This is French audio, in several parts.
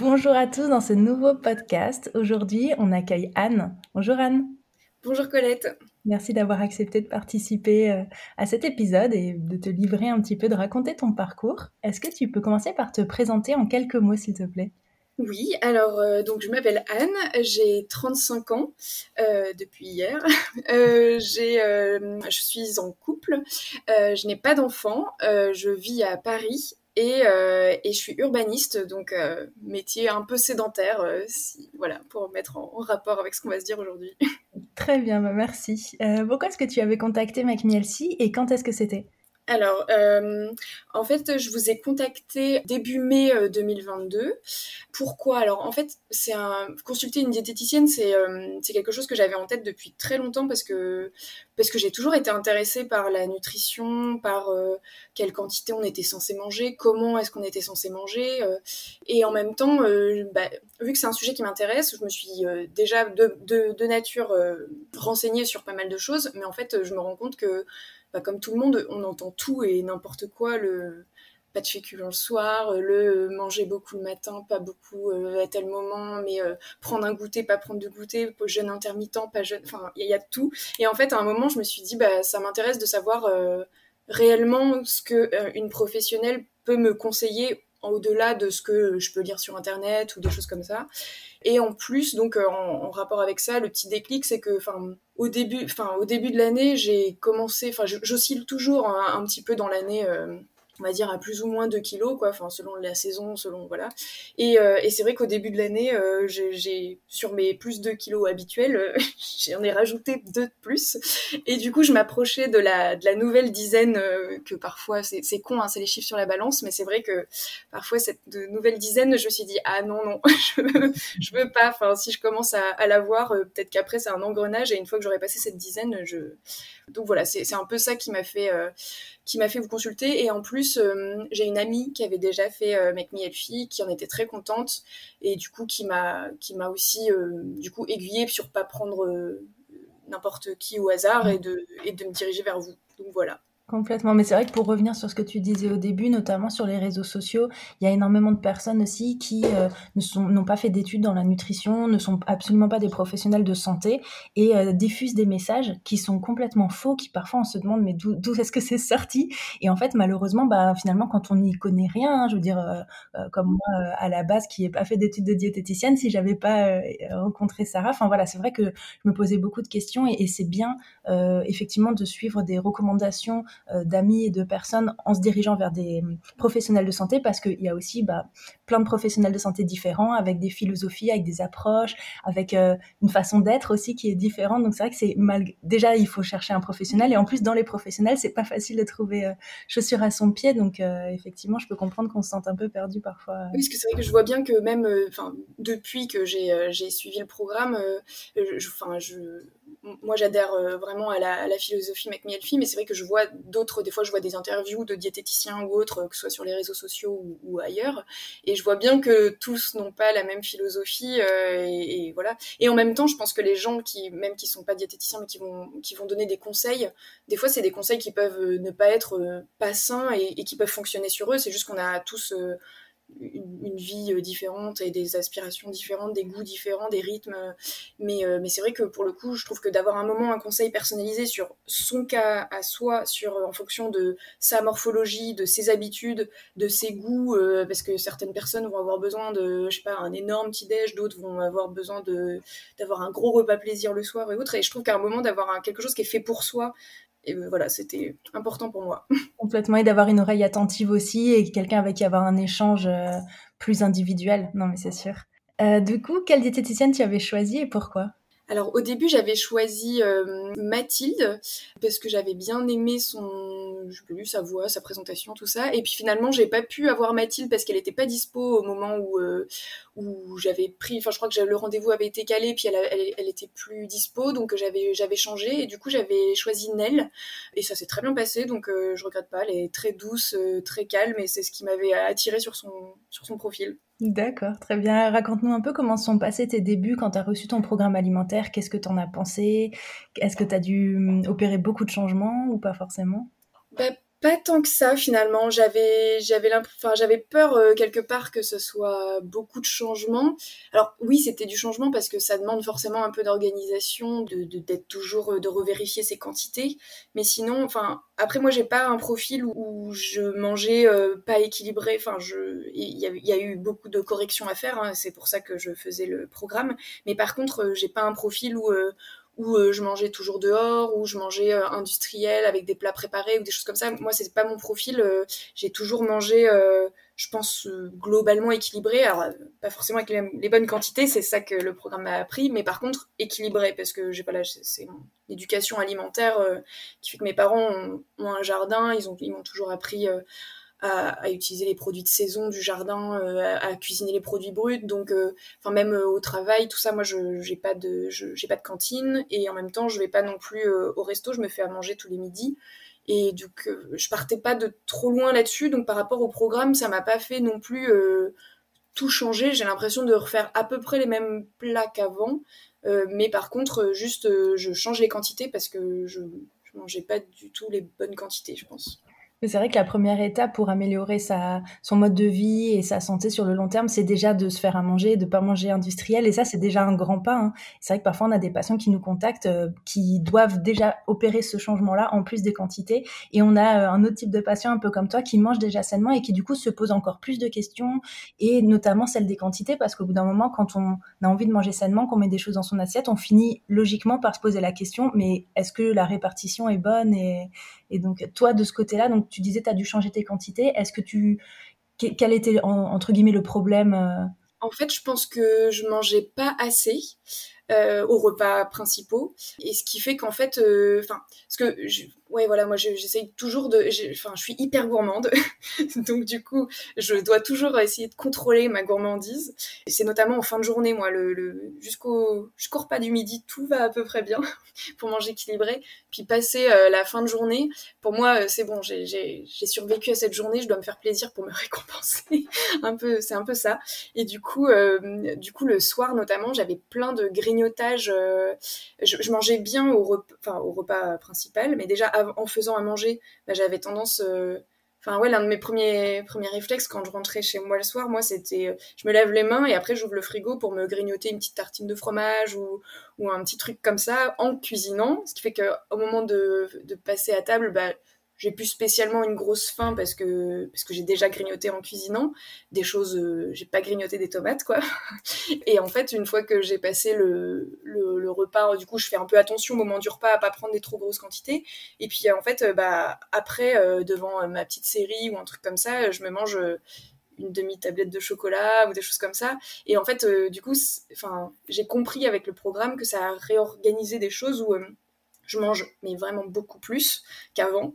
Bonjour à tous dans ce nouveau podcast. Aujourd'hui, on accueille Anne. Bonjour Anne. Bonjour Colette. Merci d'avoir accepté de participer euh, à cet épisode et de te livrer un petit peu, de raconter ton parcours. Est-ce que tu peux commencer par te présenter en quelques mots, s'il te plaît? Oui, alors euh, donc je m'appelle Anne, j'ai 35 ans euh, depuis hier. j'ai, je suis en couple, je n'ai pas d'enfant, je vis à Paris euh, et, je suis urbaniste, donc euh, métier un peu sédentaire, euh, voilà, pour mettre en, rapport avec ce qu'on va se dire aujourd'hui. Très bien, bah, merci. pourquoi est-ce que tu avais contacté MacMielsi et quand est-ce que c'était? Alors, en fait, je vous ai contacté début mai 2022. Pourquoi? Alors, en fait, c'est un consulter une diététicienne, c'est c'est quelque chose que j'avais en tête depuis très longtemps parce que parce que j'ai toujours été intéressée par la nutrition, par euh, quelle quantité on était censé manger, comment est-ce qu'on était censé manger. Euh, et en même temps, euh, bah, vu que c'est un sujet qui m'intéresse, je me suis déjà de, de, de nature renseignée sur pas mal de choses, mais en fait, je me rends compte que, bah, comme tout le monde, on entend tout et n'importe quoi le pas de féculents le soir, euh, le manger beaucoup le matin, pas beaucoup euh, à tel moment, mais euh, prendre un goûter, pas prendre de goûter, jeûne intermittent, pas jeûne, enfin il y, a tout. Et en fait à un moment je me suis dit bah ça m'intéresse de savoir réellement ce que une professionnelle peut me conseiller au-delà de ce que je peux lire sur internet ou des choses comme ça. Et en plus, donc en, rapport avec ça, le petit déclic, c'est que, au début, enfin, au début de l'année, j'ai commencé, enfin, j'oscille toujours un, petit peu dans l'année on va dire à plus ou moins 2 kilos quoi enfin selon la saison selon voilà. Et, euh, et c'est vrai qu'au début de l'année euh, j'ai sur mes plus 2 kilos habituels euh, j'en ai rajouté deux de plus. Et du coup je m'approchais de la de la nouvelle dizaine que parfois c'est con hein, c'est les chiffres sur la balance mais c'est vrai que parfois cette nouvelle dizaine je me suis dit ah non non je veux, je veux pas. Enfin si je commence à, à la voir peut-être qu'après c'est un engrenage et une fois que j'aurai passé cette dizaine je donc voilà c'est un peu ça qui m'a fait qui m'a fait vous consulter. Et en plus, euh, j'ai une amie qui avait déjà fait euh, Make Me Healthy, qui en était très contente et du coup qui m'a qui m'a aussi euh, du coup aiguillée sur pas prendre n'importe qui au hasard et de et de me diriger vers vous. Donc voilà. Complètement, mais c'est vrai que pour revenir sur ce que tu disais au début, notamment sur les réseaux sociaux, il y a énormément de personnes aussi qui euh, n'ont pas fait d'études dans la nutrition, ne sont absolument pas des professionnels de santé et euh, diffusent des messages qui sont complètement faux, qui parfois on se demande mais d'où est-ce que c'est sorti? Et en fait, malheureusement, bah finalement, quand on n'y connaît rien, hein, je veux dire, euh, comme moi à la base qui n'ai pas fait d'études de diététicienne, si j'avais pas rencontré Sarah, enfin voilà, c'est vrai que je me posais beaucoup de questions et, et c'est bien effectivement de suivre des recommandations euh, d'amis et de personnes en se dirigeant vers des professionnels de santé parce qu'il y a aussi bah, plein de professionnels de santé différents avec des philosophies, avec des approches, avec euh, une façon d'être aussi qui est différente. Donc c'est vrai que c'est mal. Déjà, il faut chercher un professionnel et en plus dans les professionnels, c'est pas facile de trouver euh, chaussures à son pied. Donc effectivement, je peux comprendre qu'on se sente un peu perdu parfois. Oui, parce que c'est vrai que je vois bien que même, depuis que j'ai suivi le programme, enfin, je moi j'adhère euh, vraiment à la, philosophie McMielfi, mais c'est vrai que je vois d'autres, des fois je vois des interviews de diététiciens ou autres, que ce soit sur les réseaux sociaux ou, ailleurs, et je vois bien que tous n'ont pas la même philosophie, euh, et, voilà. Et en même temps, je pense que les gens qui, même qui sont pas diététiciens, mais qui vont, qui vont donner des conseils, des fois c'est des conseils qui peuvent euh, ne pas être pas sains et qui peuvent fonctionner sur eux. C'est juste qu'on a tous une, vie euh, différente et des aspirations différentes, des goûts différents, des rythmes. Mais, euh, mais c'est vrai que pour le coup, je trouve que d'avoir un moment, un conseil personnalisé sur son cas à soi, sur, en fonction de sa morphologie, de ses habitudes, de ses goûts, euh, parce que certaines personnes vont avoir besoin de, je sais pas, un énorme petit-déj, d'autres vont avoir besoin d'avoir un gros repas plaisir le soir et autres. Et je trouve qu'à un moment, d'avoir quelque chose qui est fait pour soi, et voilà, c'était important pour moi. Complètement, et d'avoir une oreille attentive aussi, et quelqu'un avec qui avoir un échange euh, plus individuel. Non, mais c'est sûr. Euh, du coup, quelle diététicienne tu avais choisi et pourquoi? Alors au début j'avais choisi euh, Mathilde parce que j'avais bien aimé son j'ai lu sa voix, sa présentation, tout ça. Et puis finalement, j'ai pas pu avoir Mathilde parce qu'elle était pas dispo au moment où, où j'avais pris. Enfin, je crois que le rendez-vous avait été calé, puis elle, elle, était plus dispo, donc j'avais, j'avais changé. Et du coup, j'avais choisi Nell. Et ça s'est très bien passé, donc je regrette pas. Elle est très douce, très calme, et c'est ce qui m'avait attiré sur son, sur son profil. D'accord, très bien. Raconte-nous un peu comment sont passés tes débuts quand tu as reçu ton programme alimentaire. Qu'est-ce que tu en as pensé? Est-ce que tu as dû hum, opérer beaucoup de changements ou pas forcément? Bah, pas tant que ça finalement. J'avais j'avais enfin j'avais peur euh, quelque part que ce soit beaucoup de changements. Alors oui, c'était du changement parce que ça demande forcément un peu d'organisation, de d'être toujours euh, de revérifier ses quantités. Mais sinon, enfin après moi j'ai pas un profil où, je mangeais euh, pas équilibré. Enfin je il y, a eu beaucoup de corrections à faire. Hein. C'est pour ça que je faisais le programme. Mais par contre j'ai pas un profil où où euh, je mangeais toujours dehors, où je mangeais euh, industriel avec des plats préparés ou des choses comme ça. Moi, c'est pas mon profil. Euh, j'ai toujours mangé, je pense, globalement équilibré. Alors, pas forcément avec les, bonnes quantités, c'est ça que le programme m'a appris, mais par contre, équilibré, parce que j'ai pas là, c'est mon éducation alimentaire qui fait que mes parents ont, ont un jardin, ils, ont, ils m'ont toujours appris à, utiliser les produits de saison du jardin, euh, à, cuisiner les produits bruts. Donc, euh, enfin même euh, au travail, tout ça, moi, je j'ai pas de j'ai pas de cantine et en même temps, je vais pas non plus au resto. Je me fais à manger tous les midis. Et donc, je partais pas de trop loin là-dessus. Donc, par rapport au programme, ça m'a pas fait non plus tout changer. J'ai l'impression de refaire à peu près les mêmes plats qu'avant. mais par contre, juste, je change les quantités parce que je, je mangeais pas du tout les bonnes quantités, je pense. C'est vrai que la première étape pour améliorer sa, son mode de vie et sa santé sur le long terme, c'est déjà de se faire à manger, de pas manger industriel. Et ça, c'est déjà un grand pas. Hein. C'est vrai que parfois, on a des patients qui nous contactent, euh, qui doivent déjà opérer ce changement-là en plus des quantités. Et on a euh, un autre type de patient un peu comme toi qui mange déjà sainement et qui du coup se pose encore plus de questions et notamment celle des quantités parce qu'au bout d'un moment, quand on a envie de manger sainement, qu'on met des choses dans son assiette, on finit logiquement par se poser la question, mais est-ce que la répartition est bonne et, et donc, toi, de ce côté-là, tu disais, tu as dû changer tes quantités. Est-ce que tu. Quel était, entre guillemets, le problème euh? En fait, je pense que je mangeais pas assez. Euh, aux repas principaux et ce qui fait qu'en fait euh, enfin que je, ouais voilà moi j'essaye toujours de enfin je suis hyper gourmande. Donc du coup je dois toujours essayer de contrôler ma gourmandise. C'est notamment en fin de journée moi le, le jusqu'au repas du midi tout va à peu près bien pour manger équilibré. Puis passer euh, la fin de journée pour moi euh, c'est bon j'ai survécu à cette journée je dois me faire plaisir pour me récompenser. Un peu c'est un peu ça. Et du coup euh, du coup le soir notamment j'avais plein de grignotages je, mangeais bien au repas principal mais déjà en faisant à manger, bah, j'avais tendance. Euh, enfin, ouais, l'un de mes premiers, premiers réflexes quand je rentrais chez moi le soir, moi, c'était. Euh, je me lève les mains et après, j'ouvre le frigo pour me grignoter une petite tartine de fromage ou, ou un petit truc comme ça en cuisinant. Ce qui fait qu'au moment de, de passer à table, bah, j'ai plus spécialement une grosse faim parce que parce que j'ai déjà grignoté en cuisinant. Des choses euh, j'ai pas grignoté des tomates quoi. Et en fait une fois que j'ai passé le, le, repas du coup je fais un peu attention au moment du repas à pas prendre des trop grosses quantités. Et puis en fait euh, bah après euh, devant ma petite série ou un truc comme ça je me mange une demi tablette de chocolat ou des choses comme ça. Et en fait du coup enfin j'ai compris avec le programme que ça a réorganisé des choses où je mange mais vraiment beaucoup plus qu'avant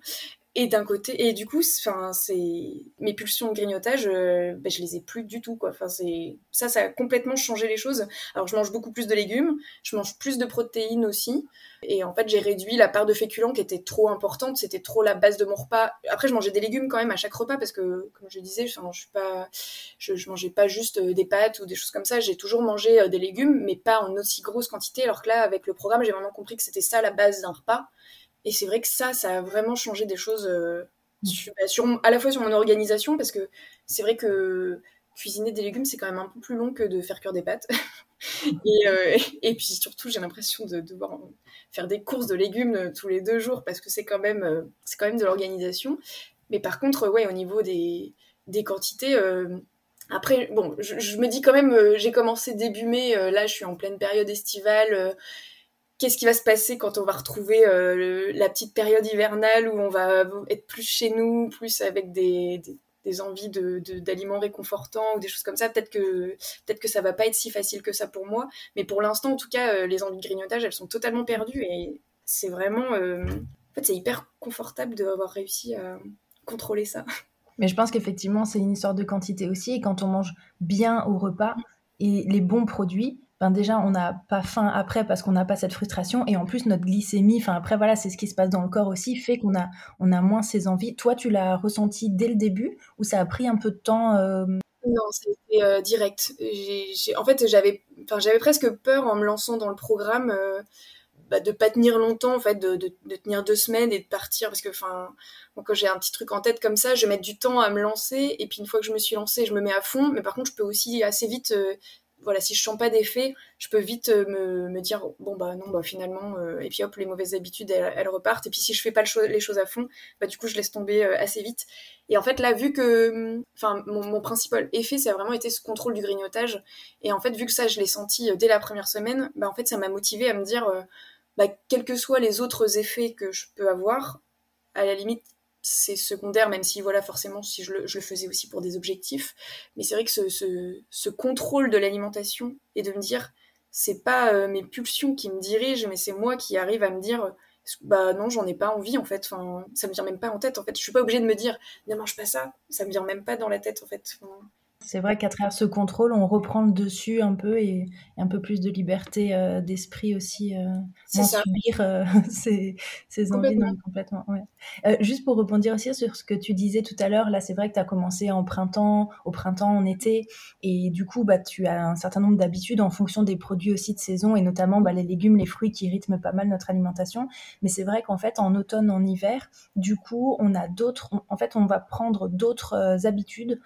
et d'un côté et du coup enfin c'est mes pulsions de grignotage euh, ben, je les ai plus du tout quoi. Enfin c'est ça ça a complètement changé les choses. Alors je mange beaucoup plus de légumes je mange plus de protéines aussi. Et en fait j'ai réduit la part de féculents qui était trop importante c'était trop la base de mon repas. Après je mangeais des légumes quand même à chaque repas parce que comme je disais je, suis pas je, je, mangeais pas juste euh, des pâtes ou des choses comme ça. J'ai toujours mangé euh, des légumes mais pas en aussi grosse quantité. Alors que là avec le programme j'ai vraiment compris que c'était ça la base d'un repas et c'est vrai que ça, ça a vraiment changé des choses euh, bah, sur, à la fois sur mon organisation, parce que c'est vrai que cuisiner des légumes, c'est quand même un peu plus long que de faire cuire des pâtes. et, euh, et, puis surtout, j'ai l'impression de devoir faire des courses de légumes euh, tous les deux jours, parce que c'est quand même, c'est quand même de l'organisation. Mais par contre, ouais, au niveau des, des quantités, après, bon, je, je, me dis quand même, j'ai commencé début mai, là je suis en pleine période estivale qu'est-ce qui va se passer quand on va retrouver euh, la petite période hivernale où on va être plus chez nous, plus avec des, envies d'aliments de, réconfortants ou des choses comme ça? Peut-être que, peut que ça va pas être si facile que ça pour moi. Mais pour l'instant, en tout cas, euh, les envies de grignotage, elles sont totalement perdues et c'est vraiment. Euh, en fait, c'est hyper confortable d'avoir réussi à contrôler ça. Mais je pense qu'effectivement, c'est une histoire de quantité aussi. Et quand on mange bien au repas et les bons produits, ben déjà, on n'a pas faim après parce qu'on n'a pas cette frustration. Et en plus, notre glycémie, enfin après, voilà, c'est ce qui se passe dans le corps aussi, fait qu'on a, on a moins ces envies. Toi, tu l'as ressenti dès le début ou ça a pris un peu de temps euh? Non, c'était euh, direct. en fait, j'avais, presque peur en me lançant dans le programme. Euh, bah, de pas tenir longtemps de, tenir deux semaines et de partir parce que enfin quand j'ai un petit truc en tête comme ça je vais du temps à me lancer et puis une fois que je me suis lancée je me mets à fond mais par contre je peux aussi assez vite voilà si je sens pas d'effet je peux vite euh, me, me, dire bon bah non bah finalement euh, et puis hop les mauvaises habitudes elles, repartent. Et puis si je fais pas les choses à fond bah du coup je laisse tomber assez vite. Et en fait là vu que mon, principal effet ça a vraiment été ce contrôle du grignotage. Et en fait vu que ça je l'ai senti dès la première semaine bah en fait ça m'a motivé à me dire bah, quels que soient les autres effets que je peux avoir, à la limite, c'est secondaire, même si, voilà, forcément, si je le, faisais aussi pour des objectifs. Mais c'est vrai que ce, contrôle de l'alimentation et de me dire, c'est pas euh, mes pulsions qui me dirigent, mais c'est moi qui arrive à me dire, bah non, j'en ai pas envie, en fait. Enfin, ça me vient même pas en tête, en fait. Je suis pas obligée de me dire, ne mange pas ça. Ça me vient même pas dans la tête, en fait. C'est vrai qu'à travers ce contrôle, on reprend le dessus un peu et, un peu plus de liberté euh, d'esprit aussi, euh, moins subir euh, ces, envies complètement. juste pour rebondir aussi sur ce que tu disais tout à l'heure, là c'est vrai que tu as commencé en printemps, au printemps, en été, et du coup bah, tu as un certain nombre d'habitudes en fonction des produits aussi de saison, et notamment bah, les légumes, les fruits qui rythment pas mal notre alimentation. Mais c'est vrai qu'en fait en automne, en hiver, du coup on a d'autres, en fait on va prendre d'autres habitudes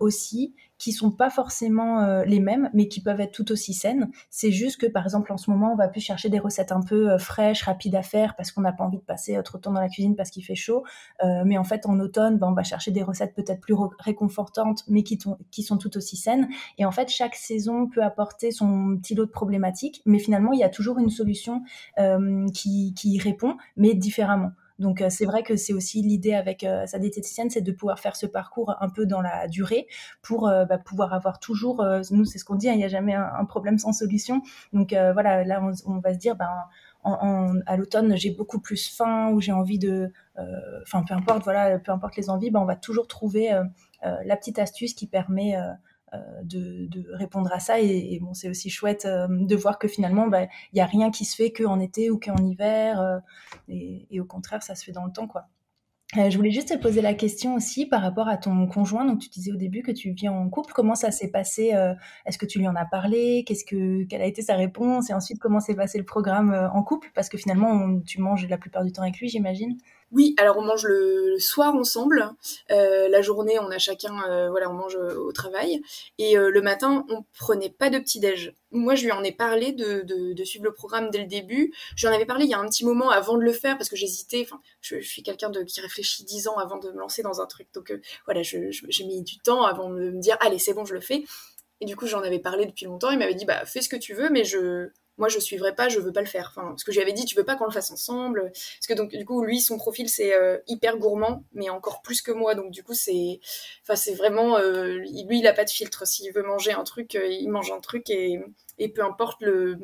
aussi qui sont pas forcément euh, les mêmes, mais qui peuvent être tout aussi saines. C'est juste que, par exemple, en ce moment, on va plus chercher des recettes un peu euh, fraîches, rapides à faire, parce qu'on n'a pas envie de passer trop de temps dans la cuisine parce qu'il fait chaud. Euh, mais en fait, en automne, ben, on va chercher des recettes peut-être plus réconfortantes, mais qui, sont tout aussi saines. Et en fait, chaque saison peut apporter son petit lot de problématiques, mais finalement, il y a toujours une solution qui, qui répond, mais différemment. Donc euh, c'est vrai que c'est aussi l'idée avec euh, sa diététicienne, c'est de pouvoir faire ce parcours un peu dans la durée pour euh, bah, pouvoir avoir toujours, nous c'est ce qu'on dit, hein, il n'y a jamais un, problème sans solution. Donc voilà, là on, va se dire, ben, à l'automne j'ai beaucoup plus faim ou j'ai envie de, enfin peu importe, voilà, peu importe les envies, ben, on va toujours trouver la petite astuce qui permet euh, de, répondre à ça. Et, bon, c'est aussi chouette euh, de voir que finalement, bah, il n'y a rien qui se fait qu'en été ou qu'en hiver. Euh, et, au contraire, ça se fait dans le temps, quoi. je voulais juste te poser la question aussi par rapport à ton conjoint. Donc, tu disais au début que tu vis en couple. Comment ça s'est passé Est-ce que tu lui en as parlé? Qu'est-ce que quelle a été sa réponse? Et ensuite, comment s'est passé le programme en couple? Parce que finalement, tu manges la plupart du temps avec lui, j'imagine. Oui, alors on mange le, soir ensemble. Euh, la journée, on a chacun, euh, voilà, on mange euh, au travail. Et le matin, on prenait pas de petit déj. Moi, je lui en ai parlé de, suivre le programme dès le début. Je lui en avais parlé il y a un petit moment avant de le faire parce que j'hésitais. Enfin, je, suis quelqu'un qui réfléchit dix ans avant de me lancer dans un truc. Donc voilà, j'ai mis du temps avant de me dire allez, c'est bon, je le fais. Et du coup, j'en avais parlé depuis longtemps. Il m'avait dit bah fais ce que tu veux, mais je moi je suivrai pas, je veux pas le faire. Enfin, ce que j'avais dit, tu veux pas qu'on le fasse ensemble. Parce que donc du coup, lui, son profil c'est euh, hyper gourmand, mais encore plus que moi. Donc du coup, c'est, enfin c'est vraiment, euh, lui, il a pas de filtre. S'il veut manger un truc, euh, il mange un truc et, et peu importe le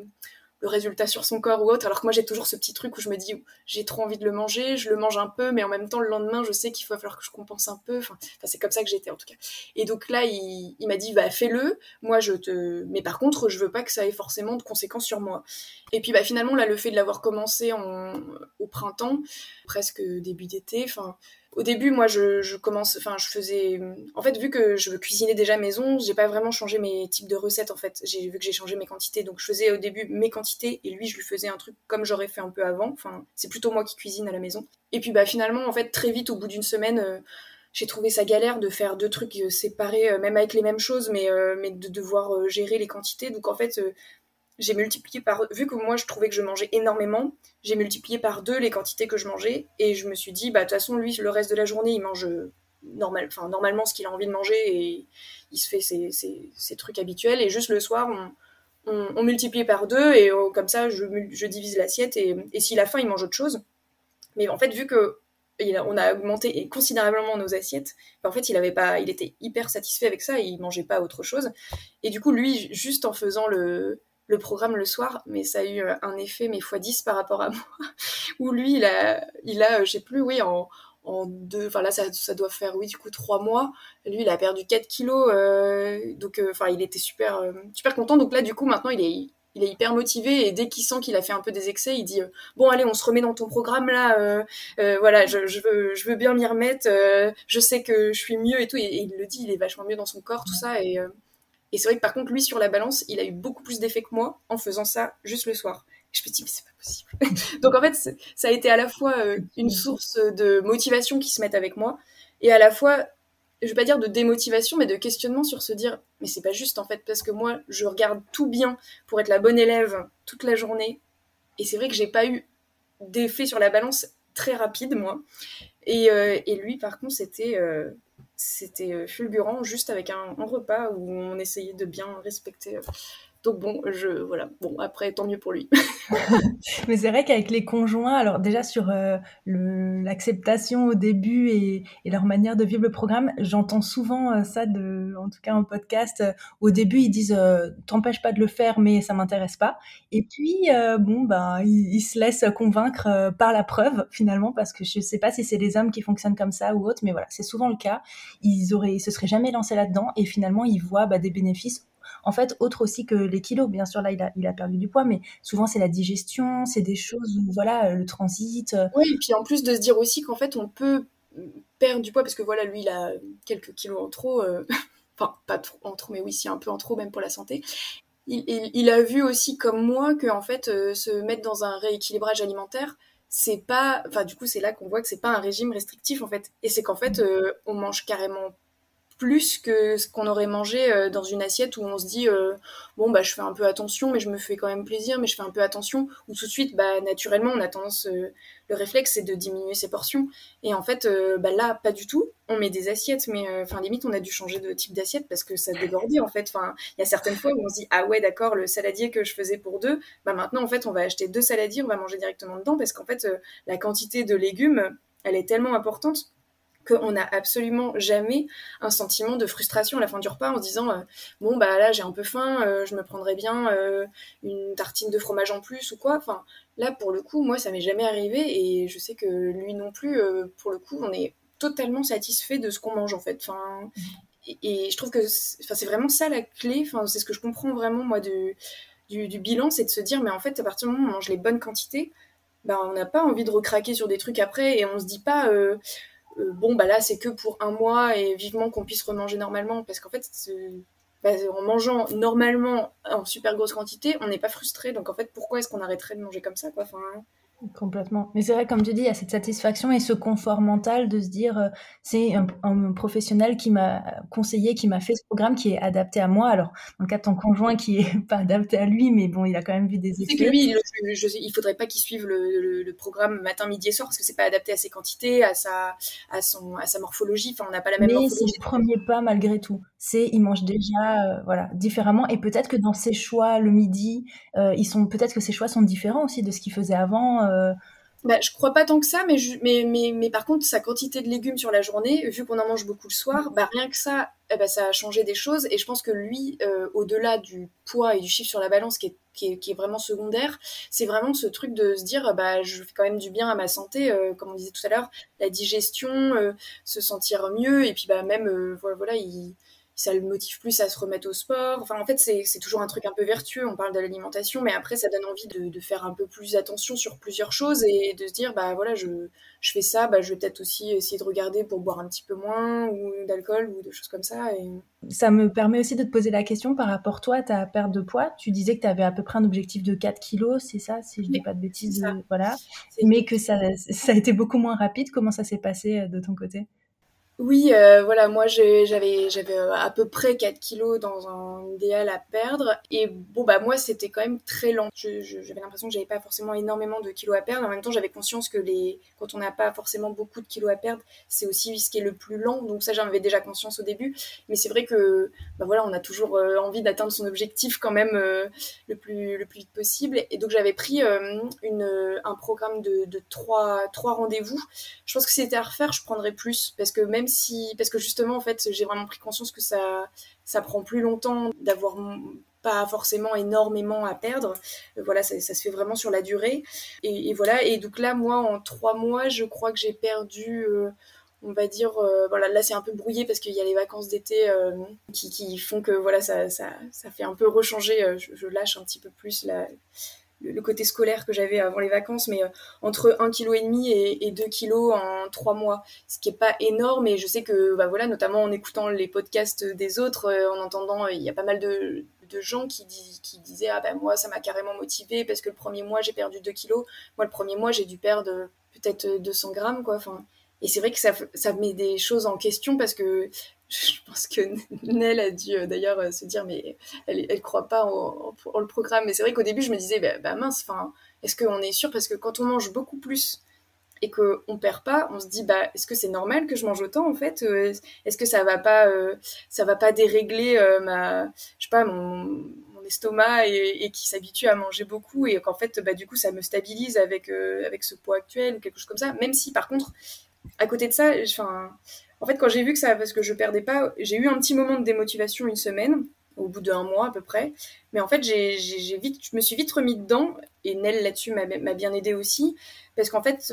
le résultat sur son corps ou autre. Alors que moi, j'ai toujours ce petit truc où je me dis, j'ai trop envie de le manger, je le mange un peu, mais en même temps, le lendemain, je sais qu'il va falloir que je compense un peu. Enfin, c'est comme ça que j'étais en tout cas. Et donc là, il, m'a dit, bah fais-le. Moi, je te. Mais par contre, je veux pas que ça ait forcément de conséquences sur moi. Et puis bah finalement, là, le fait de l'avoir commencé en... au printemps, presque début d'été, enfin au début, moi, je, commence, enfin, je faisais, en fait, vu que je cuisinais déjà maison, j'ai pas vraiment changé mes types de recettes, en fait. J'ai vu que j'ai changé mes quantités, donc je faisais au début mes quantités et lui, je lui faisais un truc comme j'aurais fait un peu avant. Enfin, c'est plutôt moi qui cuisine à la maison. Et puis, bah, finalement, en fait, très vite, au bout d'une semaine, euh, j'ai trouvé ça galère de faire deux trucs euh, séparés, euh, même avec les mêmes choses, mais, mais de devoir gérer les quantités. Donc, en fait, j'ai multiplié par vu que moi je trouvais que je mangeais énormément j'ai multiplié par deux les quantités que je mangeais et je me suis dit bah de toute façon lui le reste de la journée il mange euh, normal enfin normalement ce qu'il a envie de manger et il se fait ses, ses, trucs habituels et juste le soir on, on, multiplie par deux et oh, comme ça je, je divise l'assiette et, et s'il a faim il mange autre chose mais en fait vu que on a augmenté considérablement nos assiettes. En fait, il avait pas, il était hyper satisfait avec ça, et il mangeait pas autre chose. Et du coup, lui, juste en faisant le, le programme le soir, mais ça a eu un effet, mais x 10 par rapport à moi, où lui, il a, il a je sais plus, oui, en, en deux, enfin là, ça, ça, doit faire, oui, du coup, trois mois. Lui, il a perdu 4 kilos, donc, enfin, il était super, super content. Donc là, du coup, maintenant, il est, il est hyper motivé et dès qu'il sent qu'il a fait un peu des excès, il dit euh, bon allez on se remet dans ton programme là, euh, euh, voilà je, veux je veux bien m'y remettre, je sais que je suis mieux et tout et, il le dit, il est vachement mieux dans son corps tout ça et, et c'est vrai que par contre lui sur la balance il a eu beaucoup plus d'effet que moi en faisant ça juste le soir. je me dis mais c'est pas possible. Donc en fait ça a été à la fois une source de motivation qui se met avec moi et à la fois je vais pas dire de démotivation, mais de questionnement sur se dire, mais c'est pas juste en fait, parce que moi, je regarde tout bien pour être la bonne élève toute la journée, et c'est vrai que j'ai pas eu d'effet sur la balance très rapide, moi. Et, euh, et lui, par contre, c'était euh, c'était euh, fulgurant, juste avec un, un, repas où on essayait de bien respecter donc bon, je voilà. Bon après, tant mieux pour lui. Mais c'est vrai qu'avec les conjoints, alors déjà sur euh, l'acceptation au début et, leur manière de vivre le programme, j'entends souvent euh, ça en tout cas en podcast. Euh, au début, ils disent "T'empêche pas de le faire, mais ça m'intéresse pas." Et puis bon ben, ils, se laissent convaincre par la preuve finalement, parce que je sais pas si c'est les hommes qui fonctionnent comme ça ou autre, mais voilà, c'est souvent le cas. Ils auraient, se seraient jamais lancés là-dedans et finalement ils voient bah, des bénéfices en fait, autre aussi que les kilos, bien sûr, là, il a, il a perdu du poids, mais souvent, c'est la digestion, c'est des choses où, voilà, le transit. Euh. Oui, et puis en plus de se dire aussi qu'en fait, on peut perdre du poids, parce que voilà, lui, il a quelques kilos en trop, euh, enfin, pas trop, en trop, mais oui, si, un peu en trop, même pour la santé. Il, a vu aussi, comme moi, que, en fait, euh, se mettre dans un rééquilibrage alimentaire, c'est pas, enfin, du coup, c'est là qu'on voit que c'est pas un régime restrictif, en fait. Et c'est qu'en fait, on mange carrément plus que ce qu'on aurait mangé euh, dans une assiette où on se dit euh, bon bah je fais un peu attention mais je me fais quand même plaisir mais je fais un peu attention ou tout de suite bah naturellement on a tendance euh, le réflexe c'est de diminuer ses portions. Et en fait bah là pas du tout. On met des assiettes mais enfin limite on a dû changer de type d'assiette parce que ça débordait en fait. Enfin il y a certaines fois où on se dit ah ouais d'accord le saladier que je faisais pour deux bah maintenant en fait on va acheter deux saladiers on va manger directement dedans parce qu'en fait la quantité de légumes elle est tellement importante qu'on n'a absolument jamais un sentiment de frustration à la fin du repas en disant euh, bon bah là j'ai un peu faim, euh, je me prendrais bien euh, une tartine de fromage en plus ou quoi. Là pour le coup moi ça m'est jamais arrivé et je sais que lui non plus pour le coup on est totalement satisfait de ce qu'on mange en fait. Et, je trouve que c'est vraiment ça la clé. C'est ce que je comprends vraiment moi du, bilan, c'est de se dire mais en fait à partir du moment où on mange les bonnes quantités, bah, on n'a pas envie de recraquer sur des trucs après et on se dit pas bon bah là c'est que pour un mois et vivement qu'on puisse remanger normalement. Parce qu'en fait bah, en mangeant normalement en super grosse quantité on n'est pas frustré. Donc en fait pourquoi est-ce qu'on arrêterait de manger comme ça quoi enfin, Complètement. Mais c'est vrai, comme tu dis, il y a cette satisfaction et ce confort mental de se dire, euh, c'est un, professionnel qui m'a conseillé, qui m'a fait ce programme qui est adapté à moi. Alors, dans le cas de ton conjoint qui est pas adapté à lui, mais bon, il a quand même vu des effets. C'est que lui, il, je, faudrait pas qu'il suive le, programme matin, midi et soir parce que c'est pas adapté à ses quantités, à sa, à son, à sa morphologie. Enfin, on n'a pas la même mais c'est le premier pas malgré tout. C'est, il mange déjà, euh, voilà, différemment. Et peut-être que dans ses choix le midi, euh, ils sont, peut-être que ses choix sont différents aussi de ce qu'il faisait avant euh, bah, je crois pas tant que ça, mais, mais, par contre, sa quantité de légumes sur la journée, vu qu'on en mange beaucoup le soir, bah, rien que ça, ben, ça a changé des choses. Et je pense que lui, euh, au-delà du poids et du chiffre sur la balance qui est, qui est, qui est vraiment secondaire, c'est vraiment ce truc de se dire, bah, je fais quand même du bien à ma santé, euh, comme on disait tout à l'heure, la digestion, se sentir mieux, et puis bah, même, voilà, voilà il ça le motive plus à se remettre au sport. Enfin, en fait, c'est toujours un truc un peu vertueux. On parle de l'alimentation, mais après, ça donne envie de, de, faire un peu plus attention sur plusieurs choses et de se dire, bah voilà, je, je fais ça, bah, je vais peut-être aussi essayer de regarder pour boire un petit peu moins ou d'alcool ou de choses comme ça. Et... Ça me permet aussi de te poser la question par rapport à toi, ta perte de poids. Tu disais que tu avais à peu près un objectif de 4 kilos, c'est ça, si je ne dis pas de bêtises. Voilà. Mais que ça, ça a été beaucoup moins rapide. Comment ça s'est passé euh, de ton côté? Oui, euh, voilà, moi j'avais j'avais euh, à peu près 4 kilos dans un idéal à perdre. Et bon, bah moi c'était quand même très lent. J'avais l'impression que j'avais pas forcément énormément de kilos à perdre. En même temps, j'avais conscience que les quand on n'a pas forcément beaucoup de kilos à perdre, c'est aussi ce qui est le plus lent. Donc ça, j'en avais déjà conscience au début. Mais c'est vrai que bah voilà, on a toujours euh, envie d'atteindre son objectif quand même le, plus, le plus vite possible. Et donc j'avais pris une, un programme de, de trois, trois rendez-vous. Je pense que si c'était à refaire, je prendrais plus. Parce que même parce que justement, en fait, j'ai vraiment pris conscience que ça, ça prend plus longtemps d'avoir pas forcément énormément à perdre. voilà, ça, se fait vraiment sur la durée. Et, voilà. Et donc là, moi, en trois mois, je crois que j'ai perdu on va dire, voilà, là c'est un peu brouillé parce qu'il y a les vacances d'été qui, font que voilà, ça, ça, fait un peu rechanger, je, lâche un petit peu plus la, le, côté scolaire que j'avais avant les vacances, mais euh, entre 1,5 kg et, et 2 kg en 3 mois, ce qui est pas énorme. Et je sais que, bah voilà, notamment en écoutant les podcasts des autres, euh, en entendant, euh, il y a pas mal de, gens qui, qui disaient Ah ben moi, ça m'a carrément motivé parce que le premier mois, j'ai perdu 2 kg. Moi, le premier mois, j'ai dû perdre peut-être 200 grammes, quoi. Et c'est vrai que ça, ça met des choses en question parce que je pense que Nell a dû euh, d'ailleurs euh, se dire mais elle elle croit pas en, le programme. Mais c'est vrai qu'au début je me disais bah, bah mince est-ce qu'on est sûr? Parce que quand on mange beaucoup plus et qu'on on perd pas on se dit bah est-ce que c'est normal que je mange autant en fait? Euh, est-ce que ça va pas va pas dérégler ma je sais pas mon, estomac et, et qui s'habitue à manger beaucoup et qu'en fait bah du coup ça me stabilise avec avec ce poids actuel ou quelque chose comme ça? Même si par contre à côté de ça en fait, quand j'ai vu que ça, parce que je perdais pas, j'ai eu un petit moment de démotivation une semaine, au bout d'un mois à peu près. Mais en fait, j'ai, vite, je me suis vite remis dedans, et Nell là-dessus m'a, bien aidé aussi, parce qu'en fait,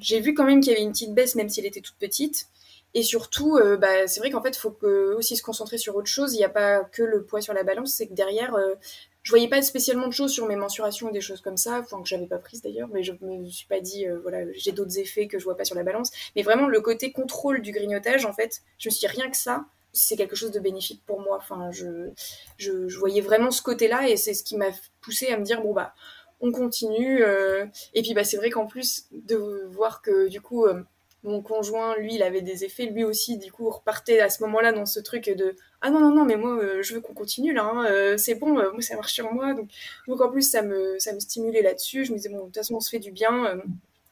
j'ai vu quand même qu'il y avait une petite baisse, même si elle était toute petite. Et surtout, euh, bah, c'est vrai qu'en fait, il faut aussi se concentrer sur autre chose. Il n'y a pas que le poids sur la balance, c'est que derrière, euh, je voyais pas spécialement de choses sur mes mensurations ou des choses comme ça, enfin que j'avais pas prises d'ailleurs, mais je me suis pas dit euh, voilà j'ai d'autres effets que je vois pas sur la balance. Mais vraiment le côté contrôle du grignotage, en fait, je me suis dit rien que ça, c'est quelque chose de bénéfique pour moi. Enfin je, je, je voyais vraiment ce côté-là et c'est ce qui m'a poussé à me dire bon bah on continue. Euh, et puis bah c'est vrai qu'en plus de voir que du coup euh, mon conjoint, lui, il avait des effets, lui aussi, du coup, repartait à ce moment-là dans ce truc de ah non, non, non, mais moi, euh, je veux qu'on continue là, hein, euh, c'est bon, euh, moi, ça marche sur moi. Donc, donc, en plus, ça me, ça me stimulait là-dessus. Je me disais, bon, de toute façon, on se fait du bien,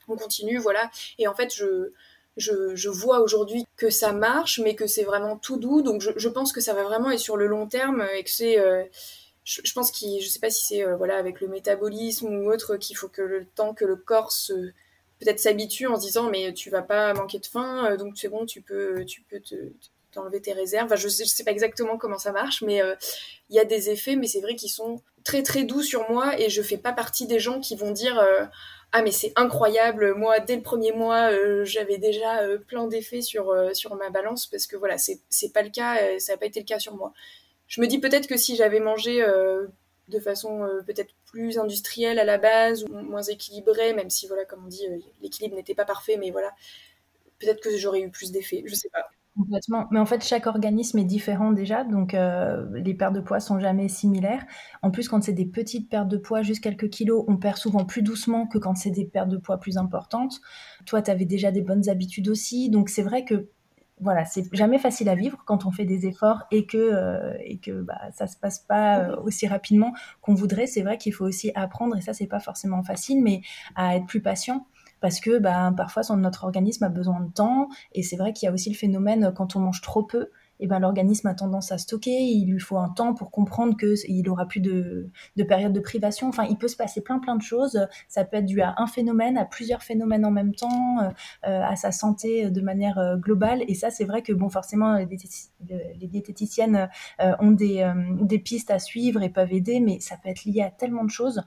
on continue, voilà. Et en fait, je, je, je vois aujourd'hui que ça marche, mais que c'est vraiment tout doux. Donc, je, pense que ça va vraiment être sur le long terme et que c'est. Je, je, pense qu'il, je sais pas si c'est voilà avec le métabolisme ou autre qu'il faut que le temps que le corps se peut-être s'habitue en se disant mais tu vas pas manquer de faim, euh, donc c'est bon, tu peux, tu peux te, t'enlever tes réserves. Enfin, je sais, sais pas exactement comment ça marche, mais euh, il y a des effets, mais c'est vrai qu'ils sont très très doux sur moi et je fais pas partie des gens qui vont dire euh, ah mais c'est incroyable, moi dès le premier mois j'avais déjà plein d'effets sur sur ma balance parce que voilà c'est c'est pas le cas, ça n'a pas été le cas sur moi. Je me dis peut-être que si j'avais mangé de façon peut-être plus industrielle à la base ou moins équilibrée, même si, voilà, comme on dit, euh, l'équilibre n'était pas parfait, mais voilà, peut-être que j'aurais eu plus d'effets, je sais pas. Complètement. Mais en fait, chaque organisme est différent déjà, donc euh, les pertes de poids sont jamais similaires. En plus, quand c'est des petites pertes de poids, juste quelques kilos, on perd souvent plus doucement que quand c'est des pertes de poids plus importantes. Toi, tu avais déjà des bonnes habitudes aussi, donc c'est vrai que voilà, c'est jamais facile à vivre quand on fait des efforts et que euh, et que bah, ça se passe pas euh, aussi rapidement qu'on voudrait. C'est vrai qu'il faut aussi apprendre et ça c'est pas forcément facile, mais à être plus patient parce que bah, parfois son, notre organisme a besoin de temps et c'est vrai qu'il y a aussi le phénomène quand on mange trop peu eh ben, l'organisme a tendance à stocker, il lui faut un temps pour comprendre qu'il aura plus de, de période de privation. Enfin, il peut se passer plein plein de choses. Ça peut être dû à un phénomène, à plusieurs phénomènes en même temps, euh, euh, à sa santé de manière euh, globale. Et ça, c'est vrai que bon, forcément, les, diététiciennes ont des, des pistes à suivre et peuvent aider, mais ça peut être lié à tellement de choses,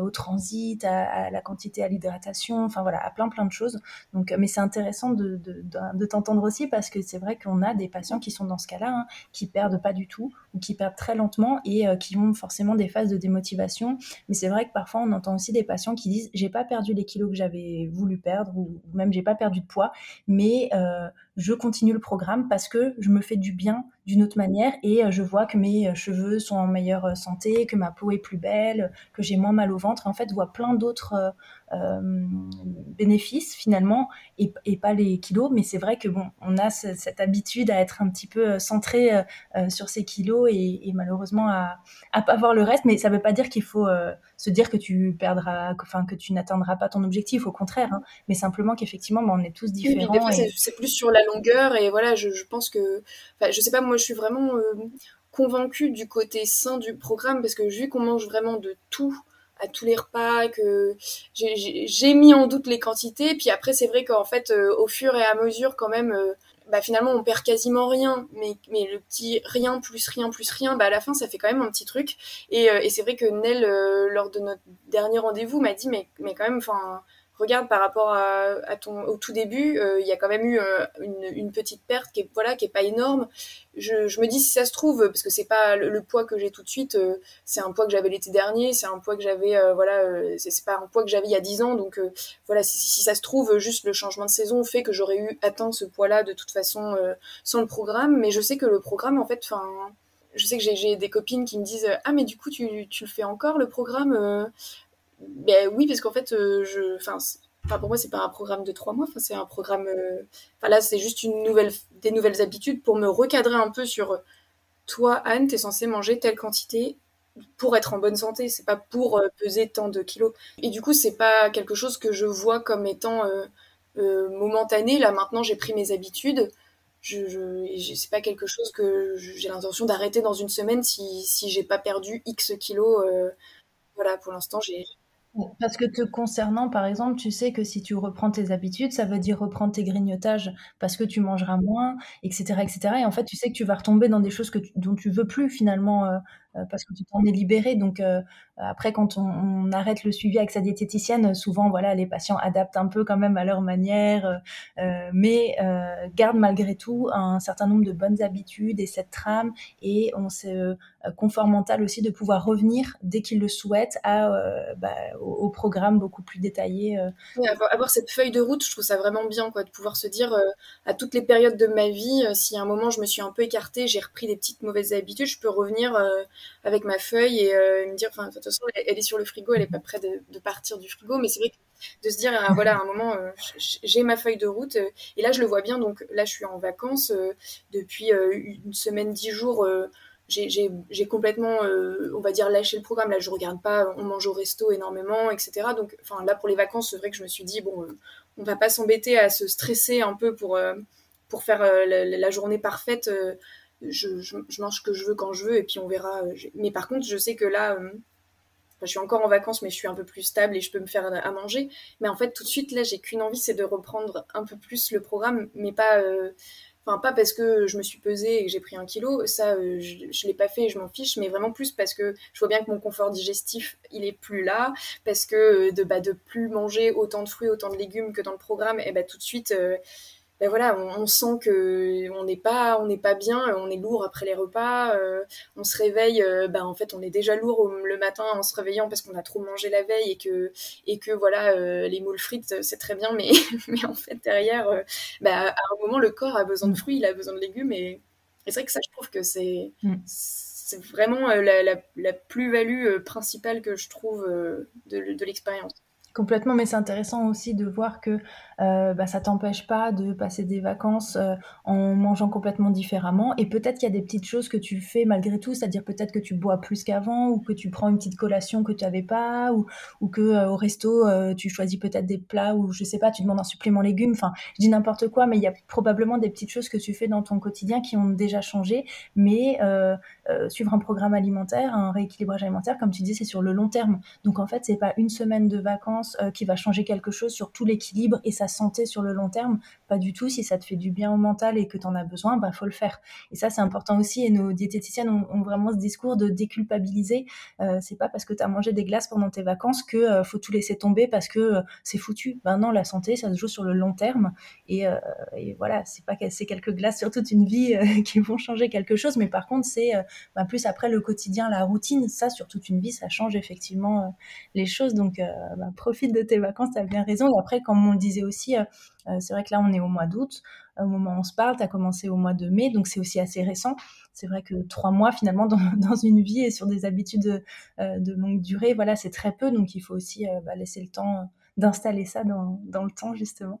au transit, à, la quantité, à l'hydratation, enfin voilà, à plein plein de choses. Donc, mais c'est intéressant de, de, de t'entendre aussi parce que c'est vrai qu'on a des patients qui sont dans ce cas-là, hein, qui perdent pas du tout ou qui perdent très lentement et euh, qui ont forcément des phases de démotivation. Mais c'est vrai que parfois on entend aussi des patients qui disent j'ai pas perdu les kilos que j'avais voulu perdre ou, même j'ai pas perdu de poids, mais euh, je continue le programme parce que je me fais du bien d'une autre manière et euh, je vois que mes cheveux sont en meilleure santé, que ma peau est plus belle, que j'ai moins mal au ventre. en fait, je vois plein d'autres euh, bénéfices finalement et, pas les kilos. Mais c'est vrai que bon, on a cette habitude à être un petit peu euh, centré euh, sur ces kilos et, malheureusement à, à pas voir le reste. Mais ça veut pas dire qu'il faut se dire que tu perdras, enfin que tu n'atteindras pas ton objectif. Au contraire, hein. mais simplement qu'effectivement, bah, on est tous différents. c'est plus sur la longueur et voilà, je, pense que, je sais pas, moi, je suis vraiment convaincue du côté sain du programme parce que vu qu'on mange vraiment de tout à tous les repas, que j'ai mis en doute les quantités. Puis après, c'est vrai qu'en fait, au fur et à mesure, quand même, bah, finalement on perd quasiment rien, mais, mais le petit rien plus rien plus rien, bah, à la fin ça fait quand même un petit truc. Et, et c'est vrai que Nel, lors de notre dernier rendez-vous, m'a dit mais, mais quand même, enfin regarde par rapport à, ton au tout début, euh, il y a quand même eu euh, une, petite perte qui est voilà qui est pas énorme. Je, me dis si ça se trouve parce que c'est pas le, poids que j'ai tout de suite, euh, c'est un poids que j'avais l'été dernier, c'est un poids que j'avais voilà c'est pas un poids que j'avais il y a 10 ans donc voilà si, ça se trouve juste le changement de saison fait que j'aurais eu atteint ce poids là de toute façon sans le programme, mais je sais que le programme en fait enfin je sais que j'ai des copines qui me disent ah mais du coup tu, tu le fais encore le programme ben oui, parce qu'en fait, euh, je, enfin, pour moi, c'est pas un programme de trois mois. Enfin, c'est un programme. Euh, enfin, là, c'est juste une nouvelle, des nouvelles habitudes pour me recadrer un peu sur. Euh, toi, Anne, t'es censée manger telle quantité pour être en bonne santé. C'est pas pour peser tant de kilos. Et du coup, c'est pas quelque chose que je vois comme étant momentané. Là, maintenant, j'ai pris mes habitudes. Je, je c'est pas quelque chose que j'ai l'intention d'arrêter dans une semaine si, si j'ai pas perdu X kilos. voilà, pour l'instant, j'ai parce que te concernant, par exemple, tu sais que si tu reprends tes habitudes, ça veut dire reprendre tes grignotages parce que tu mangeras moins, etc., etc. Et en fait, tu sais que tu vas retomber dans des choses que dont tu veux plus finalement euh, euh, parce que tu t'en es libéré. Donc euh, après, quand on, arrête le suivi avec sa diététicienne, souvent, voilà, les patients adaptent un peu quand même à leur manière, mais gardent malgré tout un certain nombre de bonnes habitudes et cette trame. Et on se confort mental aussi de pouvoir revenir dès qu'ils le souhaitent à, bah, au, programme beaucoup plus détaillé. avoir, cette feuille de route, je trouve ça vraiment bien, de pouvoir se dire à toutes les périodes de ma vie, si à un moment je me suis un peu écartée, j'ai repris des petites mauvaises habitudes, je peux revenir avec ma feuille et euh, me dire, de toute façon, elle, est sur le frigo, elle est pas prête de, partir du frigo, mais c'est vrai que de se dire, ah, voilà, à un moment, euh, j'ai ma feuille de route, euh, et là, je le vois bien, donc là, je suis en vacances depuis une semaine, dix jours. J'ai complètement, on va dire, lâché le programme. Là, je regarde pas, on mange au resto énormément, etc. Donc, enfin, là, pour les vacances, c'est vrai que je me suis dit, bon, on va pas s'embêter à se stresser un peu pour, pour faire la, journée parfaite je, mange ce que je veux quand je veux et puis on verra. Euh, mais par contre, je sais que là, euh, je suis encore en vacances, mais je suis un peu plus stable et je peux me faire à manger. Mais en fait, tout de suite, là, j'ai qu'une envie, c'est de reprendre un peu plus le programme, mais pas. Euh, enfin, pas parce que je me suis pesée et que j'ai pris un kilo, ça, je, je l'ai pas fait et je m'en fiche, mais vraiment plus parce que je vois bien que mon confort digestif, il est plus là, parce que de, bah, de plus manger autant de fruits, autant de légumes que dans le programme, et bah, tout de suite, ben voilà, on, sent que on n'est pas, on n'est pas bien, on est lourd après les repas, euh, on se réveille, ben en fait on est déjà lourd le matin en se réveillant parce qu'on a trop mangé la veille et que et que voilà euh, les moules frites c'est très bien, mais mais en fait derrière, bah, à un moment le corps a besoin de fruits, il a besoin de légumes et, c'est vrai que ça je trouve que c'est mm. c'est vraiment la, la, plus-value principale que je trouve de, de l'expérience. Complètement, mais c'est intéressant aussi de voir que euh, bah, ça t'empêche pas de passer des vacances euh, en mangeant complètement différemment. Et peut-être qu'il y a des petites choses que tu fais malgré tout, c'est-à-dire peut-être que tu bois plus qu'avant ou que tu prends une petite collation que tu n'avais pas ou, que euh, au resto tu choisis peut-être des plats ou je sais pas, tu demandes un supplément légumes. Enfin, je dis n'importe quoi, mais il y a probablement des petites choses que tu fais dans ton quotidien qui ont déjà changé. Mais suivre un programme alimentaire, un rééquilibrage alimentaire, comme tu dis, c'est sur le long terme. Donc en fait, c'est pas une semaine de vacances euh, qui va changer quelque chose sur tout l'équilibre et sa santé sur le long terme. Pas du tout. Si ça te fait du bien au mental et que tu en as besoin, bah faut le faire. Et ça, c'est important aussi. Et nos diététiciennes ont, vraiment ce discours de déculpabiliser. Euh, c'est pas parce que tu as mangé des glaces pendant tes vacances que euh, faut tout laisser tomber parce que c'est foutu. Ben non, la santé, ça se joue sur le long terme. Et, voilà, c'est pas c'est quelques glaces sur toute une vie qui vont changer quelque chose, mais par contre, c'est ben plus après le quotidien, la routine. Ça, sur toute une vie, ça change effectivement les choses. Donc, ben, profite de tes vacances, tu as bien raison. Et après, comme on le disait aussi, euh, euh, c'est vrai que là, on est au mois d'août. Au moment où on se parle, tu as commencé au mois de mai, donc c'est aussi assez récent. C'est vrai que trois mois, finalement, dans, une vie et sur des habitudes euh, de, longue durée, voilà, c'est très peu. Donc, il faut aussi bah, laisser le temps d'installer ça dans, le temps, justement.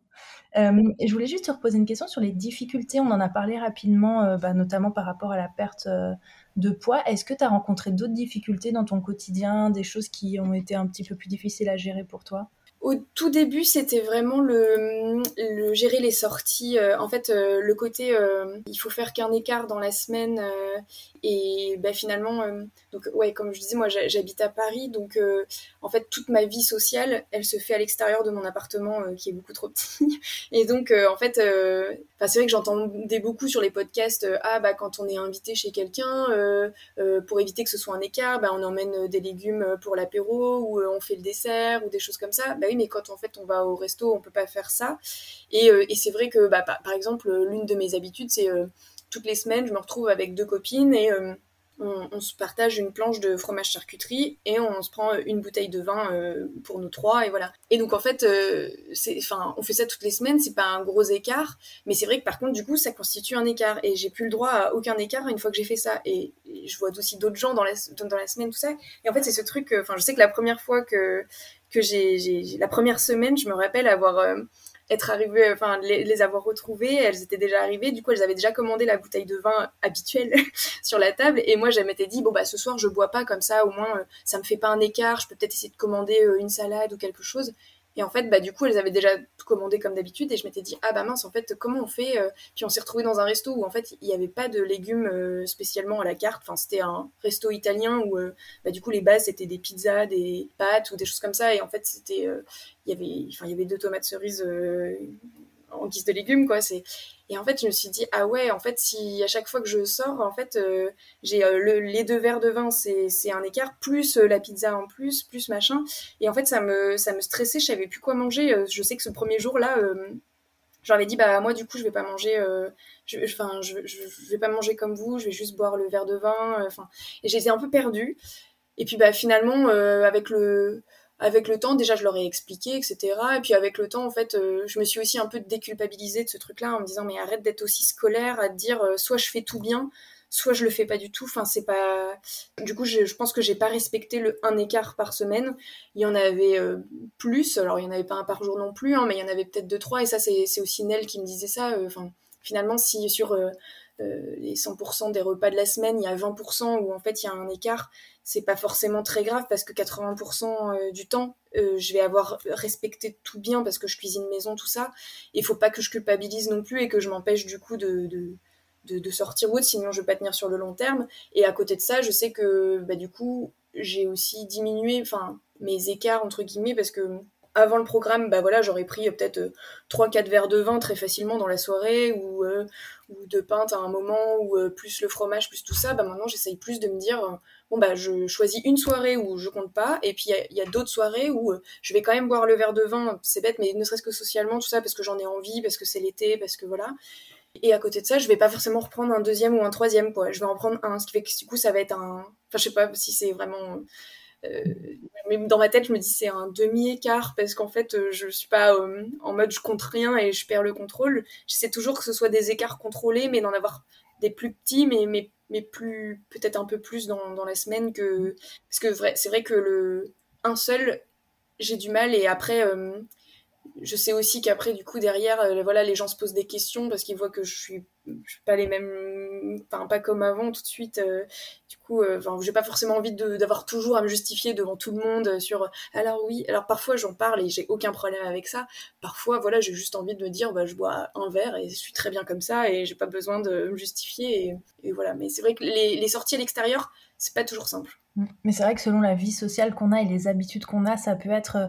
je voulais juste te reposer une question sur les difficultés. On en a parlé rapidement, bah, notamment par rapport à la perte de poids. Est-ce que tu as rencontré d'autres difficultés dans ton quotidien, des choses qui ont été un petit peu plus difficiles à gérer pour toi? Au tout début, c'était vraiment le, le, gérer les sorties. Euh, en fait, euh, le côté euh, il faut faire qu'un écart dans la semaine. Et bah, finalement, donc ouais, comme je disais, moi j'habite à Paris, donc en fait toute ma vie sociale, elle se fait à l'extérieur de mon appartement qui est beaucoup trop petit. Et donc en fait, c'est vrai que j'entendais beaucoup sur les podcasts ah bah quand on est invité chez quelqu'un, pour éviter que ce soit un écart, bah, on emmène des légumes pour l'apéro ou on fait le dessert ou des choses comme ça. Bah oui, mais quand en fait on va au resto, on peut pas faire ça. Et, euh, et c'est vrai que, bah, par exemple, l'une de mes habitudes, c'est euh, toutes les semaines, je me retrouve avec deux copines et euh, on, se partage une planche de fromage charcuterie et on, se prend une bouteille de vin pour nous trois et voilà. Et donc en fait, enfin, on fait ça toutes les semaines, c'est pas un gros écart, mais c'est vrai que par contre du coup ça constitue un écart et j'ai plus le droit à aucun écart une fois que j'ai fait ça et, je vois aussi d'autres gens dans la, dans la semaine tout ça et en fait c'est ce truc, enfin je sais que la première fois que que j'ai la première semaine, je me rappelle avoir euh, être arrivée, enfin les, avoir retrouvées, elles étaient déjà arrivées, du coup elles avaient déjà commandé la bouteille de vin habituelle sur la table. Et moi je m'étais dit bon bah ce soir je bois pas comme ça, au moins euh, ça me fait pas un écart, je peux peut-être essayer de commander euh, une salade ou quelque chose et en fait, bah, du coup, elles avaient déjà commandé comme d'habitude. Et je m'étais dit, ah bah mince, en fait, comment on fait euh, Puis on s'est retrouvé dans un resto où en fait, il n'y avait pas de légumes euh, spécialement à la carte. Enfin, c'était un resto italien où, euh, bah, du coup, les bases, c'était des pizzas, des pâtes ou des choses comme ça. Et en fait, c'était. il y avait deux tomates cerises en guise de légumes, quoi. C'est et en fait, je me suis dit ah ouais, en fait, si à chaque fois que je sors, en fait, euh, j'ai euh, le, les deux verres de vin, c'est un écart plus euh, la pizza en plus, plus machin. Et en fait, ça me ça me stressait, je savais plus quoi manger. je sais que ce premier jour là. J'avais dit bah moi du coup je vais pas manger je, enfin je, je, vais pas manger comme vous je vais juste boire le verre de vin enfin et j'étais un peu perdue et puis bah finalement avec le avec le temps, déjà, je leur ai expliqué, etc. Et puis avec le temps, en fait, euh, je me suis aussi un peu déculpabilisée de ce truc-là en me disant, mais arrête d'être aussi scolaire, à te dire, euh, soit je fais tout bien, soit je le fais pas du tout. Enfin, c'est pas. Du coup, je, pense que j'ai pas respecté le un écart par semaine. Il y en avait euh, plus. Alors, il y en avait pas un par jour non plus, hein, mais il y en avait peut-être deux, trois. Et ça, c'est aussi Nel qui me disait ça. Enfin, finalement, si sur les 100% des repas de la semaine, il y a 20% où en fait il y a un écart, c'est pas forcément très grave parce que 80% euh, du temps, euh, je vais avoir respecté tout bien parce que je cuisine maison, tout ça. Il faut pas que je culpabilise non plus et que je m'empêche du coup de, de, sortir ou sinon je vais pas tenir sur le long terme. Et à côté de ça, je sais que bah, du coup, j'ai aussi diminué enfin mes écarts entre guillemets parce que avant le programme, bah voilà, j'aurais pris euh, peut-être euh, trois 3-4 verres de vin très facilement dans la soirée ou, euh, ou de pinte à un moment ou plus le fromage, plus tout ça. Bah maintenant, j'essaye plus de me dire, bon, bah je choisis une soirée où je compte pas et puis il y a, d'autres soirées où je vais quand même boire le verre de vin, c'est bête, mais ne serait-ce que socialement, tout ça, parce que j'en ai envie, parce que c'est l'été, parce que voilà. Et à côté de ça, je vais pas forcément reprendre un deuxième ou un troisième. Je vais en prendre un, ce qui fait que du coup, ça va être un. Enfin, je sais pas si c'est vraiment euh, mais dans ma tête, je me dis c'est un demi-écart parce qu'en fait, euh, je suis pas euh, en mode je compte rien et je perds le contrôle. J'essaie toujours que ce soit des écarts contrôlés, mais d'en avoir des plus petits, mais, mais, mais plus peut-être un peu plus dans, dans la semaine que parce que c'est vrai que le un seul, j'ai du mal et après je sais aussi qu'après du coup derrière voilà les gens se posent des questions parce qu'ils voient que je suis suis pas les mêmes enfin pas comme avant tout de suite du coup euh, enfin j'ai pas forcément envie d'avoir toujours à me justifier devant tout le monde sur alors oui alors parfois j'en parle et j'ai aucun problème avec ça. Parfois voilà j'ai juste envie de me dire bah je bois un verre et je suis très bien comme ça et j'ai pas besoin de me justifier et, voilà mais c'est vrai que les sorties à l'extérieur c'est pas toujours simple Mm. Mais c'est vrai que selon la vie sociale qu'on a et les habitudes qu'on a, ça peut être euh,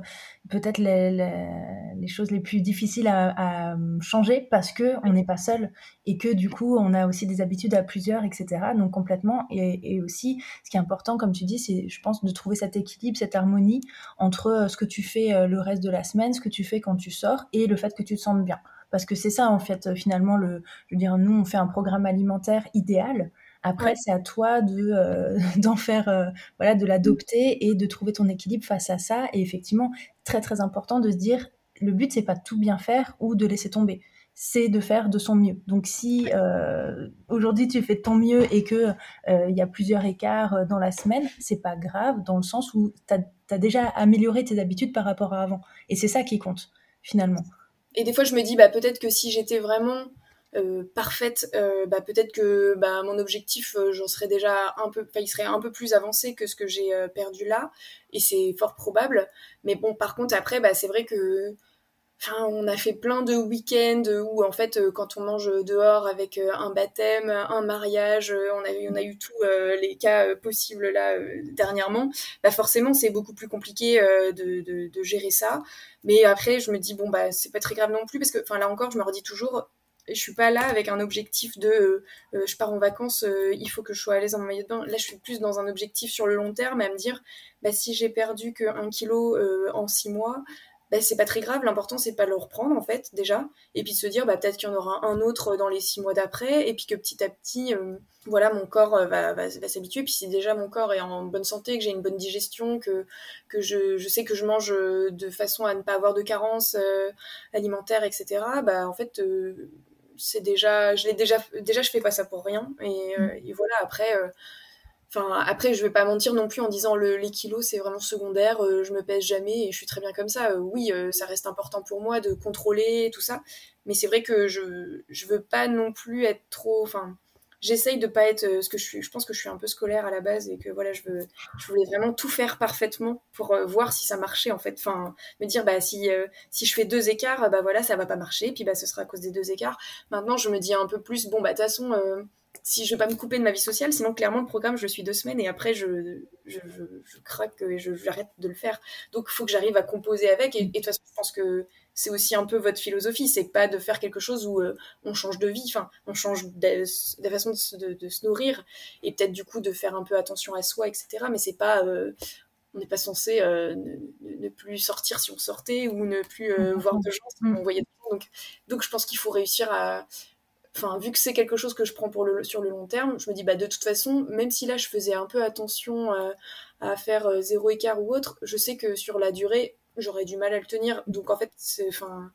peut-être les, les, choses les plus difficiles à, changer parce que on n'est pas seul et que du coup on a aussi des habitudes à plusieurs, etc. Donc complètement. Et, et aussi, ce qui est important, comme tu dis, c'est, je pense, de trouver cet équilibre, cette harmonie entre euh, ce que tu fais euh, le reste de la semaine, ce que tu fais quand tu sors et le fait que tu te sentes bien. Parce que c'est ça en fait finalement le, je veux dire, nous on fait un programme alimentaire idéal après, c'est à toi de euh, d'en faire, euh, voilà, de l'adopter et de trouver ton équilibre face à ça. Et effectivement, très très important de se dire, le but c'est pas de tout bien faire ou de laisser tomber, c'est de faire de son mieux. Donc si euh, aujourd'hui tu fais de ton mieux et que il y a plusieurs écarts dans la semaine, c'est pas grave dans le sens où tu as, déjà amélioré tes habitudes par rapport à avant. Et c'est ça qui compte finalement. Et des fois je me dis bah peut-être que si j'étais vraiment parfaite, bah, peut-être que bah, mon objectif, j'en serais déjà un peu, il serait un peu plus avancé que ce que j'ai perdu là, et c'est fort probable. Mais bon, par contre, après, bah, c'est vrai que Enfin, on a fait plein de week-ends où en fait, euh, quand on mange dehors avec euh, un baptême, un mariage, euh, on a eu, on a eu tous les cas possibles là dernièrement. Bah forcément, c'est beaucoup plus compliqué de, de, de, gérer ça. Mais après, je me dis bon bah c'est pas très grave non plus parce que, enfin là encore, je me redis toujours, je suis pas là avec un objectif de je pars en vacances, il faut que je sois à l'aise mon maillot de bain. Là, je suis plus dans un objectif sur le long terme à me dire bah, si j'ai perdu que un kilo en six mois, bah, c'est pas très grave. L'important, c'est pas le reprendre, en fait, déjà. Et puis de se dire, bah, peut-être qu'il y en aura un autre dans les six mois d'après. Et puis que petit à petit, euh, voilà, mon corps euh, va, va, s'habituer. Puis si déjà mon corps est en bonne santé, que j'ai une bonne digestion, que, que je, je, sais que je mange de façon à ne pas avoir de carence euh, alimentaire, etc., bah, en fait, c'est déjà, je l'ai déjà, déjà, je fais pas ça pour rien. Et, mmh. et voilà, après Enfin, après, je vais pas mentir non plus en disant le, les kilos, c'est vraiment secondaire, euh, je me pèse jamais et je suis très bien comme ça. Euh, oui, euh, ça reste important pour moi de contrôler tout ça, mais c'est vrai que je, je veux pas non plus être trop. Enfin, j'essaye de pas être ce que je suis. Je pense que je suis un peu scolaire à la base et que voilà, je veux, je voulais vraiment tout faire parfaitement pour voir si ça marchait en fait. Enfin, me dire bah si si je fais deux écarts, bah voilà, ça va pas marcher, puis bah ce sera à cause des deux écarts. Maintenant, je me dis un peu plus bon bah de toute façon si je vais pas me couper de ma vie sociale, sinon clairement le programme je suis deux semaines et après je, je, je, craque et j'arrête de le faire. Donc il faut que j'arrive à composer avec et, de toute façon je pense que c'est aussi un peu votre philosophie, c'est pas de faire quelque chose où euh, on change de vie, enfin on change de, de façon de, de, se nourrir et peut-être du coup de faire un peu attention à soi, etc. Mais c'est pas euh, on n'est pas censé euh, ne, plus sortir si on sortait ou ne plus voir de gens si on voyait de gens. Donc, donc je pense qu'il faut réussir à, enfin vu que c'est quelque chose que je prends pour le, sur le long terme, je me dis bah de toute façon, même si là je faisais un peu attention euh, à faire euh, zéro écart ou autre, je sais que sur la durée j'aurais du mal à le tenir. Donc en fait, enfin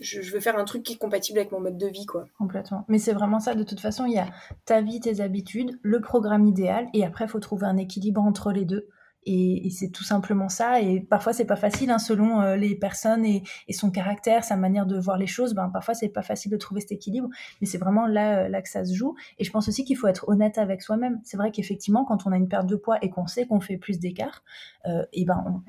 je, veux faire un truc qui est compatible avec mon mode de vie, quoi. Complètement. Mais c'est vraiment ça, de toute façon, il y a ta vie, tes habitudes, le programme idéal, et après, il faut trouver un équilibre entre les deux. Et, c'est tout simplement ça. Et parfois, c'est pas facile, hein, selon euh, les personnes et, son caractère, sa manière de voir les choses. Ben, parfois, c'est pas facile de trouver cet équilibre, mais c'est vraiment là, euh, là que ça se joue. Et je pense aussi qu'il faut être honnête avec soi-même. C'est vrai qu'effectivement, quand on a une perte de poids et qu'on sait qu'on fait plus d'écart, euh, et ben,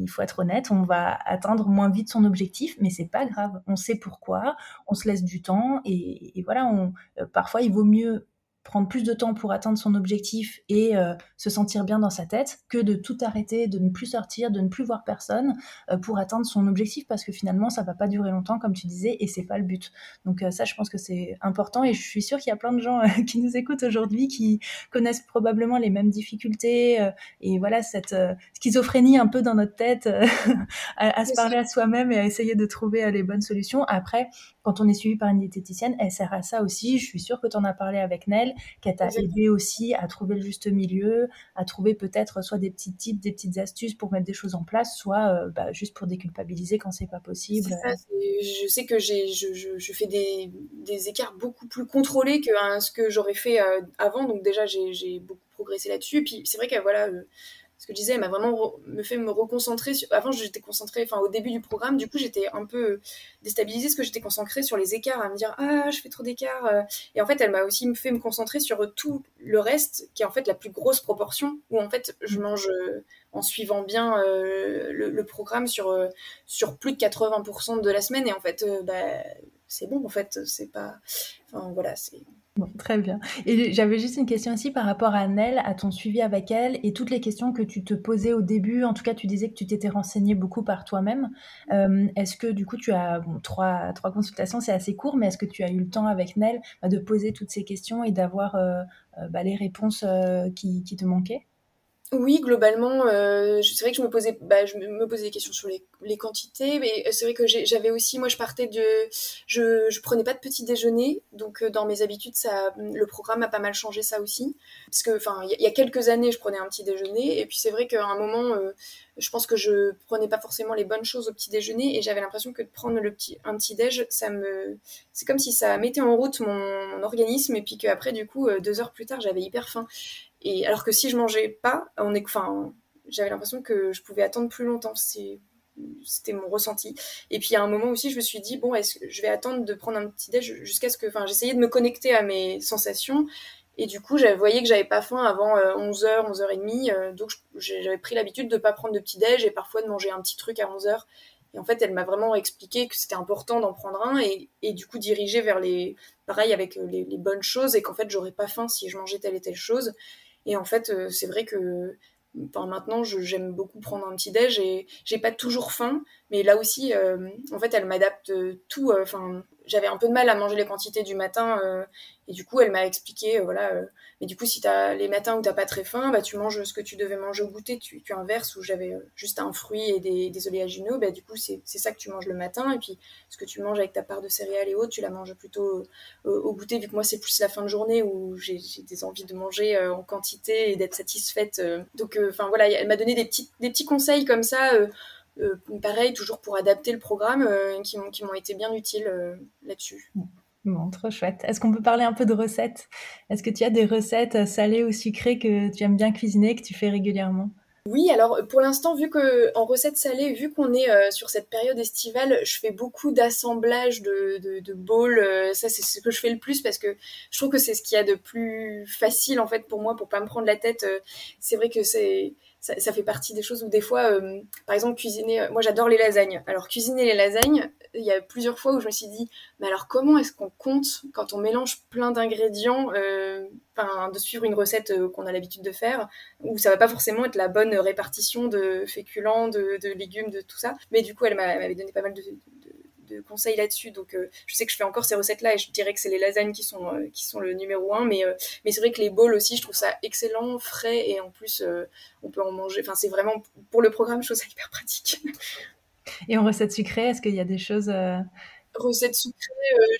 il faut être honnête, on va atteindre moins vite son objectif, mais c'est pas grave. On sait pourquoi, on se laisse du temps, et, voilà, on, parfois, il vaut mieux prendre plus de temps pour atteindre son objectif et euh, se sentir bien dans sa tête que de tout arrêter, de ne plus sortir, de ne plus voir personne euh, pour atteindre son objectif parce que finalement ça va pas durer longtemps comme tu disais et c'est pas le but. Donc euh, ça je pense que c'est important et je suis sûre qu'il y a plein de gens qui nous écoutent aujourd'hui qui connaissent probablement les mêmes difficultés et voilà cette schizophrénie un peu dans notre tête à, à se parler à soi-même et à essayer de trouver les bonnes solutions. Après quand on est suivi par une diététicienne, elle sert à ça aussi. Je suis sûre que tu en as parlé avec Nel, qu'elle t'a aidé aussi à trouver le juste milieu, à trouver peut-être soit des petits tips, des petites astuces pour mettre des choses en place, soit euh, bah, juste pour déculpabiliser quand c'est pas possible. Ça, je sais que j'ai, je, je, fais des, des, écarts beaucoup plus contrôlés que hein, ce que j'aurais fait euh, avant. Donc déjà, j'ai beaucoup progressé là-dessus. Puis c'est vrai que voilà. Euh, ce que je disais, m'a vraiment me fait me reconcentrer. Avant, j'étais concentrée, enfin, au début du programme, du coup, j'étais un peu déstabilisée parce que j'étais concentrée sur les écarts, à me dire, ah, je fais trop d'écarts. Euh. Et en fait, elle m'a aussi fait me concentrer sur tout le reste, qui est en fait la plus grosse proportion, où en fait, je mange euh, en suivant bien euh, le, programme sur, sur plus de 80% de la semaine. Et en fait, bah, c'est bon, en fait, c'est pas. Enfin, voilà, c'est très bien. Et j'avais juste une question aussi par rapport à Nell, à ton suivi avec elle et toutes les questions que tu te posais au début. En tout cas, tu disais que tu t'étais renseigné beaucoup par toi-même. Euh, est-ce que du coup, tu as bon, trois, consultations, c'est assez court, mais est-ce que tu as eu le temps avec Nell bah, de poser toutes ces questions et d'avoir euh, euh, bah, les réponses qui, qui te manquaient? Oui, globalement, euh, c'est vrai que je me posais, bah, je me posais des questions sur les, quantités, mais c'est vrai que j'avais aussi, moi, je partais de, je, je prenais pas de petit déjeuner, donc euh, dans mes habitudes, ça, le programme a pas mal changé ça aussi, parce que, enfin, il y, a quelques années, je prenais un petit déjeuner, et puis c'est vrai qu'à un moment, euh, je pense que je prenais pas forcément les bonnes choses au petit déjeuner, et j'avais l'impression que de prendre le petit, un petit déj, ça me, c'est comme si ça mettait en route mon, mon organisme, et puis qu'après, du coup, deux heures plus tard, j'avais hyper faim. Et alors que si je mangeais pas, enfin, j'avais l'impression que je pouvais attendre plus longtemps. C'était mon ressenti. Et puis à un moment aussi, je me suis dit, bon, est-ce que je vais attendre de prendre un petit déj jusqu'à ce que. Enfin, j'essayais de me connecter à mes sensations. Et du coup, j'avais voyé que j'avais pas faim avant 11h, euh, 11h30. Euh, donc j'avais pris l'habitude de pas prendre de petit déj et parfois de manger un petit truc à 11h. Et en fait, elle m'a vraiment expliqué que c'était important d'en prendre un et, et, du coup diriger vers les. Pareil avec euh, les, les bonnes choses et qu'en fait, j'aurais pas faim si je mangeais telle et telle chose. Et en fait, c'est vrai que Enfin, maintenant, j'aime beaucoup prendre un petit déj et j'ai pas toujours faim, mais là aussi, euh, en fait, elle m'adapte tout. Euh, enfin, j'avais un peu de mal à manger les quantités du matin euh, et du coup elle m'a expliqué euh, voilà euh, mais du coup si t'as les matins où t'as pas très faim bah tu manges ce que tu devais manger au goûter. Tu, tu inverses où j'avais juste un fruit et des, des oléagineux bah du coup c'est ça que tu manges le matin. Et puis ce que tu manges avec ta part de céréales et autres tu la manges plutôt au goûter vu que moi c'est plus la fin de journée où j'ai des envies de manger en quantité et d'être satisfaite donc enfin voilà elle m'a donné des petits des petits conseils comme ça euh, pareil, toujours pour adapter le programme, euh, qui m'ont été bien utiles euh, là-dessus. Bon, trop chouette. Est-ce qu'on peut parler un peu de recettes? Est-ce que tu as des recettes salées ou sucrées que tu aimes bien cuisiner, que tu fais régulièrement? Oui, alors pour l'instant, vu que en recettes salées, vu qu'on est sur cette période estivale, je fais beaucoup d'assemblage de, de, de bowls. ça, c'est ce que je fais le plus parce que je trouve que c'est ce qu'il y a de plus facile en fait pour moi, pour pas me prendre la tête. c'est vrai que c'est ça, fait partie des choses où des fois, euh, par exemple, cuisiner, euh, moi j'adore les lasagnes. Alors cuisiner les lasagnes, il y a plusieurs fois où je me suis dit, mais alors comment est-ce qu'on compte quand on mélange plein d'ingrédients, euh, de suivre une recette qu'on a l'habitude de faire, où ça va pas forcément être la bonne répartition de féculents, de légumes, de tout ça. Mais du coup, elle m'avait donné pas mal de, de conseils là-dessus. Donc, euh, je sais que je fais encore ces recettes-là et je dirais que c'est les lasagnes qui sont, euh, qui sont le numéro un. Mais, euh, mais c'est vrai que les bowls aussi, je trouve ça excellent, frais et en plus, on peut en manger. Enfin, c'est vraiment pour le programme, je trouve ça hyper pratique. Et en recette sucrée, est-ce qu'il y a des choses recette sucrée,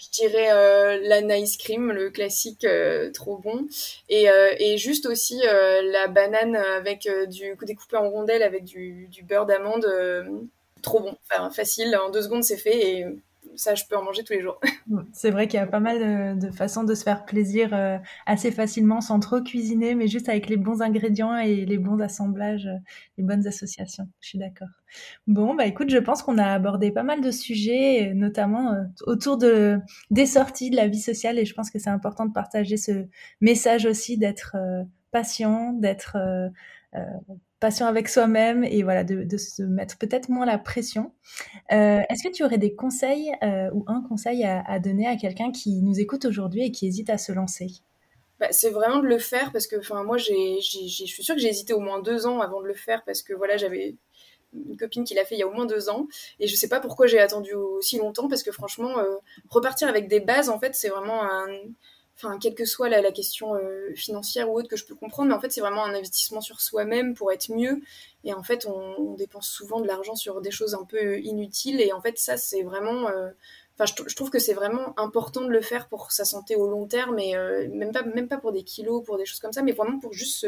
je dirais la nice cream, le classique trop bon. Et, et juste aussi la banane avec du découpé en rondelles avec du, du beurre d'amande trop bon. Facile, en deux secondes, c'est fait et ça, je peux en manger tous les jours. C'est vrai qu'il y a pas mal de, façons de se faire plaisir euh, assez facilement sans trop cuisiner, mais juste avec les bons ingrédients et les bons assemblages, euh, les bonnes associations. Je suis d'accord. Bon, bah écoute, je pense qu'on a abordé pas mal de sujets, notamment euh, autour de des sorties de la vie sociale, et je pense que c'est important de partager ce message aussi d'être patient, d'être patient avec soi-même et voilà, de, se mettre peut-être moins la pression. Euh, est-ce que tu aurais des conseils euh, ou un conseil à, donner à quelqu'un qui nous écoute aujourd'hui et qui hésite à se lancer? Bah, c'est vraiment de le faire parce que moi je suis sûre que j'ai hésité au moins deux ans avant de le faire parce que voilà j'avais une copine qui l'a fait il y a au moins deux ans et je sais pas pourquoi j'ai attendu aussi longtemps parce que franchement euh, repartir avec des bases en fait c'est vraiment un enfin, quelle que soit la, question euh, financière ou autre que je peux comprendre, mais en fait, c'est vraiment un investissement sur soi-même pour être mieux. Et en fait, on, dépense souvent de l'argent sur des choses un peu inutiles. Et en fait, ça, c'est vraiment. Euh, enfin, je, trouve que c'est vraiment important de le faire pour sa santé au long terme, et euh, même, pas, même pas pour des kilos, pour des choses comme ça, mais vraiment pour juste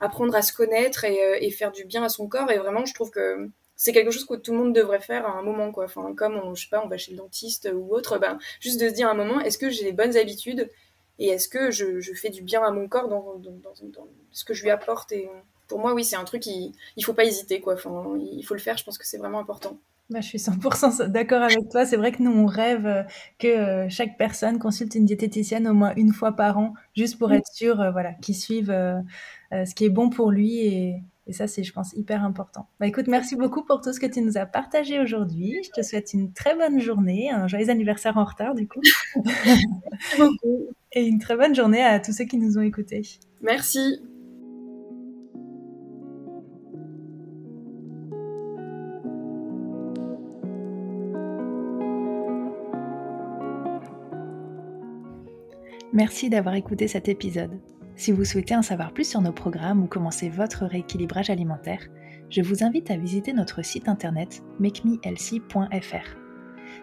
apprendre à se connaître et, faire du bien à son corps. Et vraiment, je trouve que c'est quelque chose que tout le monde devrait faire à un moment quoi enfin comme on, je sais pas on va chez le dentiste ou autre ben juste de se dire à un moment est-ce que j'ai les bonnes habitudes et est-ce que je, je, fais du bien à mon corps dans, dans, dans, ce que je lui apporte et pour moi oui c'est un truc qui il faut pas hésiter quoi enfin, il faut le faire je pense que c'est vraiment important bah, je suis 100% d'accord avec toi. C'est vrai que nous, on rêve euh, que euh, chaque personne consulte une diététicienne au moins une fois par an, juste pour être sûr euh, voilà, qu'il suive ce qui est bon pour lui et, et ça, c'est, je pense, hyper important. Bah, écoute, merci beaucoup pour tout ce que tu nous as partagé aujourd'hui. Je te souhaite une très bonne journée, un joyeux anniversaire en retard, du coup. merci beaucoup. Et une très bonne journée à tous ceux qui nous ont écoutés. Merci. Merci d'avoir écouté cet épisode. Si vous souhaitez en savoir plus sur nos programmes ou commencer votre rééquilibrage alimentaire, je vous invite à visiter notre site internet makemehealthy.fr.